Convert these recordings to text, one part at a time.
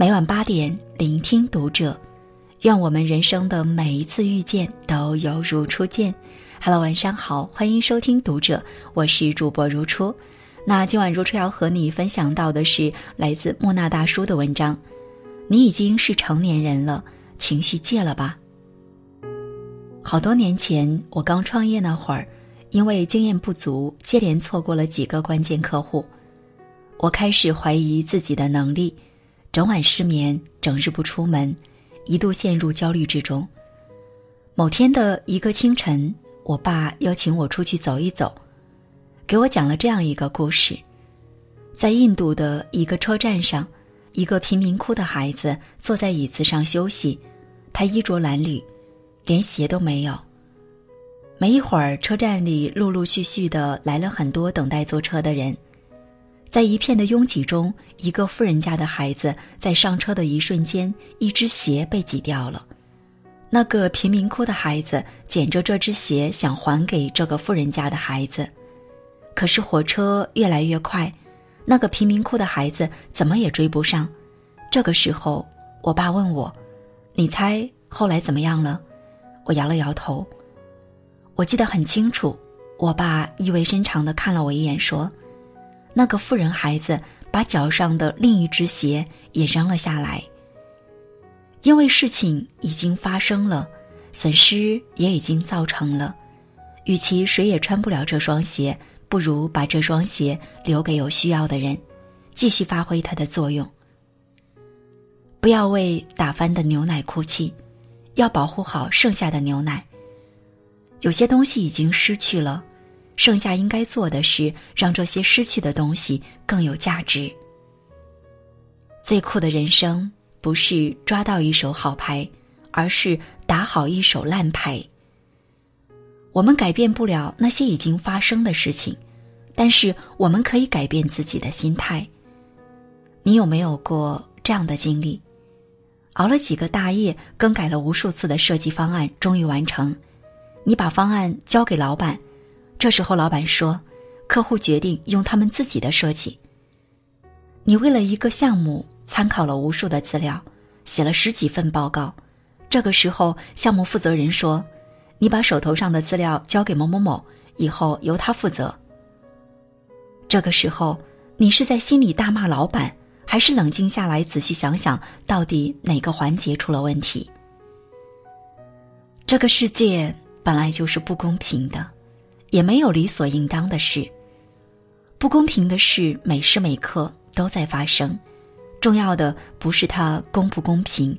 每晚八点，聆听读者。愿我们人生的每一次遇见都犹如初见。Hello，晚上好，欢迎收听读者，我是主播如初。那今晚如初要和你分享到的是来自莫那大叔的文章。你已经是成年人了，情绪戒了吧？好多年前，我刚创业那会儿，因为经验不足，接连错过了几个关键客户，我开始怀疑自己的能力，整晚失眠，整日不出门。一度陷入焦虑之中。某天的一个清晨，我爸邀请我出去走一走，给我讲了这样一个故事：在印度的一个车站上，一个贫民窟的孩子坐在椅子上休息，他衣着褴褛，连鞋都没有。没一会儿，车站里陆陆续续的来了很多等待坐车的人。在一片的拥挤中，一个富人家的孩子在上车的一瞬间，一只鞋被挤掉了。那个贫民窟的孩子捡着这只鞋，想还给这个富人家的孩子。可是火车越来越快，那个贫民窟的孩子怎么也追不上。这个时候，我爸问我：“你猜后来怎么样了？”我摇了摇头。我记得很清楚，我爸意味深长的看了我一眼，说。那个富人孩子把脚上的另一只鞋也扔了下来。因为事情已经发生了，损失也已经造成了，与其谁也穿不了这双鞋，不如把这双鞋留给有需要的人，继续发挥它的作用。不要为打翻的牛奶哭泣，要保护好剩下的牛奶。有些东西已经失去了。剩下应该做的是，让这些失去的东西更有价值。最酷的人生不是抓到一手好牌，而是打好一手烂牌。我们改变不了那些已经发生的事情，但是我们可以改变自己的心态。你有没有过这样的经历？熬了几个大夜，更改了无数次的设计方案，终于完成。你把方案交给老板。这时候，老板说：“客户决定用他们自己的设计。”你为了一个项目参考了无数的资料，写了十几份报告。这个时候，项目负责人说：“你把手头上的资料交给某某某，以后由他负责。”这个时候，你是在心里大骂老板，还是冷静下来仔细想想，到底哪个环节出了问题？这个世界本来就是不公平的。也没有理所应当的事，不公平的事每时每刻都在发生。重要的不是它公不公平，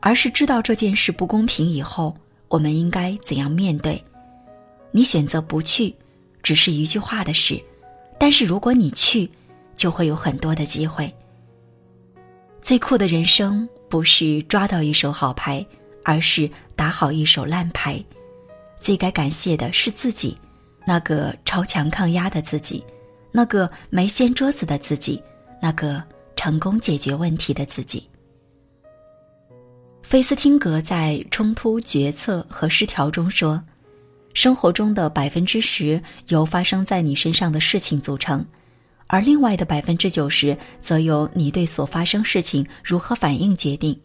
而是知道这件事不公平以后，我们应该怎样面对。你选择不去，只是一句话的事；但是如果你去，就会有很多的机会。最酷的人生不是抓到一手好牌，而是打好一手烂牌。最该感谢的是自己。那个超强抗压的自己，那个没掀桌子的自己，那个成功解决问题的自己。菲斯汀格在《冲突、决策和失调》中说：“生活中的百分之十由发生在你身上的事情组成，而另外的百分之九十则由你对所发生事情如何反应决定。”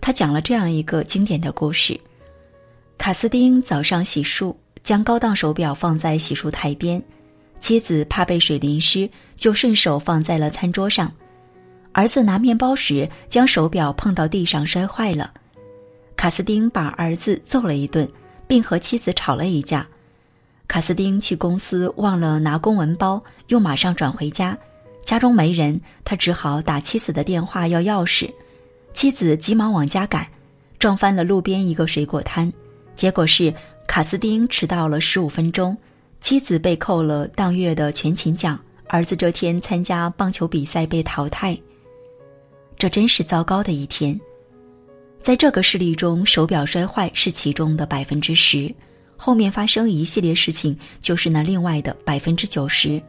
他讲了这样一个经典的故事：卡斯丁早上洗漱。将高档手表放在洗漱台边，妻子怕被水淋湿，就顺手放在了餐桌上。儿子拿面包时，将手表碰到地上摔坏了。卡斯丁把儿子揍了一顿，并和妻子吵了一架。卡斯丁去公司忘了拿公文包，又马上转回家，家中没人，他只好打妻子的电话要钥匙。妻子急忙往家赶，撞翻了路边一个水果摊，结果是。卡斯丁迟到了十五分钟，妻子被扣了当月的全勤奖，儿子这天参加棒球比赛被淘汰。这真是糟糕的一天。在这个事例中，手表摔坏是其中的百分之十，后面发生一系列事情就是那另外的百分之九十。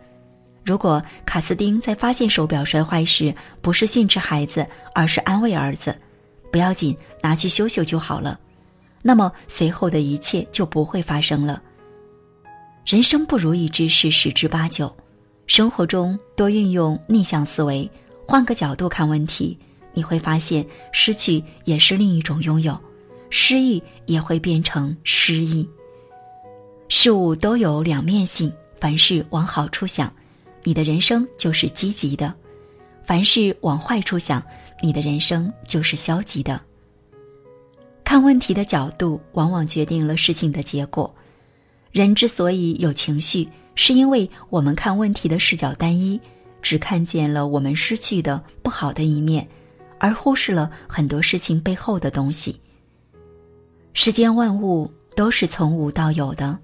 如果卡斯丁在发现手表摔坏时不是训斥孩子，而是安慰儿子，不要紧，拿去修修就好了。那么随后的一切就不会发生了。人生不如意之事十之八九，生活中多运用逆向思维，换个角度看问题，你会发现失去也是另一种拥有，失意也会变成失意。事物都有两面性，凡事往好处想，你的人生就是积极的；凡事往坏处想，你的人生就是消极的。看问题的角度，往往决定了事情的结果。人之所以有情绪，是因为我们看问题的视角单一，只看见了我们失去的不好的一面，而忽视了很多事情背后的东西。世间万物都是从无到有的。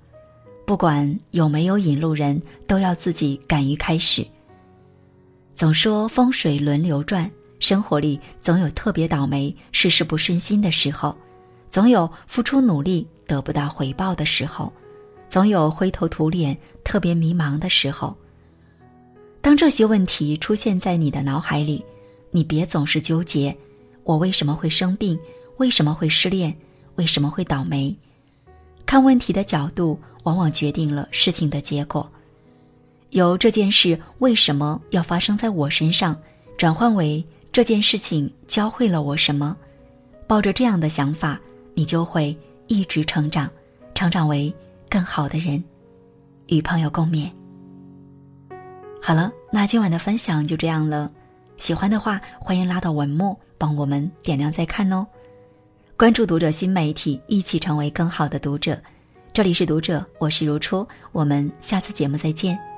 不管有没有引路人，都要自己敢于开始。总说风水轮流转，生活里总有特别倒霉、事事不顺心的时候，总有付出努力得不到回报的时候，总有灰头土脸、特别迷茫的时候。当这些问题出现在你的脑海里，你别总是纠结：我为什么会生病？为什么会失恋？为什么会倒霉？看问题的角度。往往决定了事情的结果。由这件事为什么要发生在我身上，转换为这件事情教会了我什么，抱着这样的想法，你就会一直成长，成长为更好的人。与朋友共勉。好了，那今晚的分享就这样了。喜欢的话，欢迎拉到文末帮我们点亮再看哦。关注读者新媒体，一起成为更好的读者。这里是读者，我是如初，我们下次节目再见。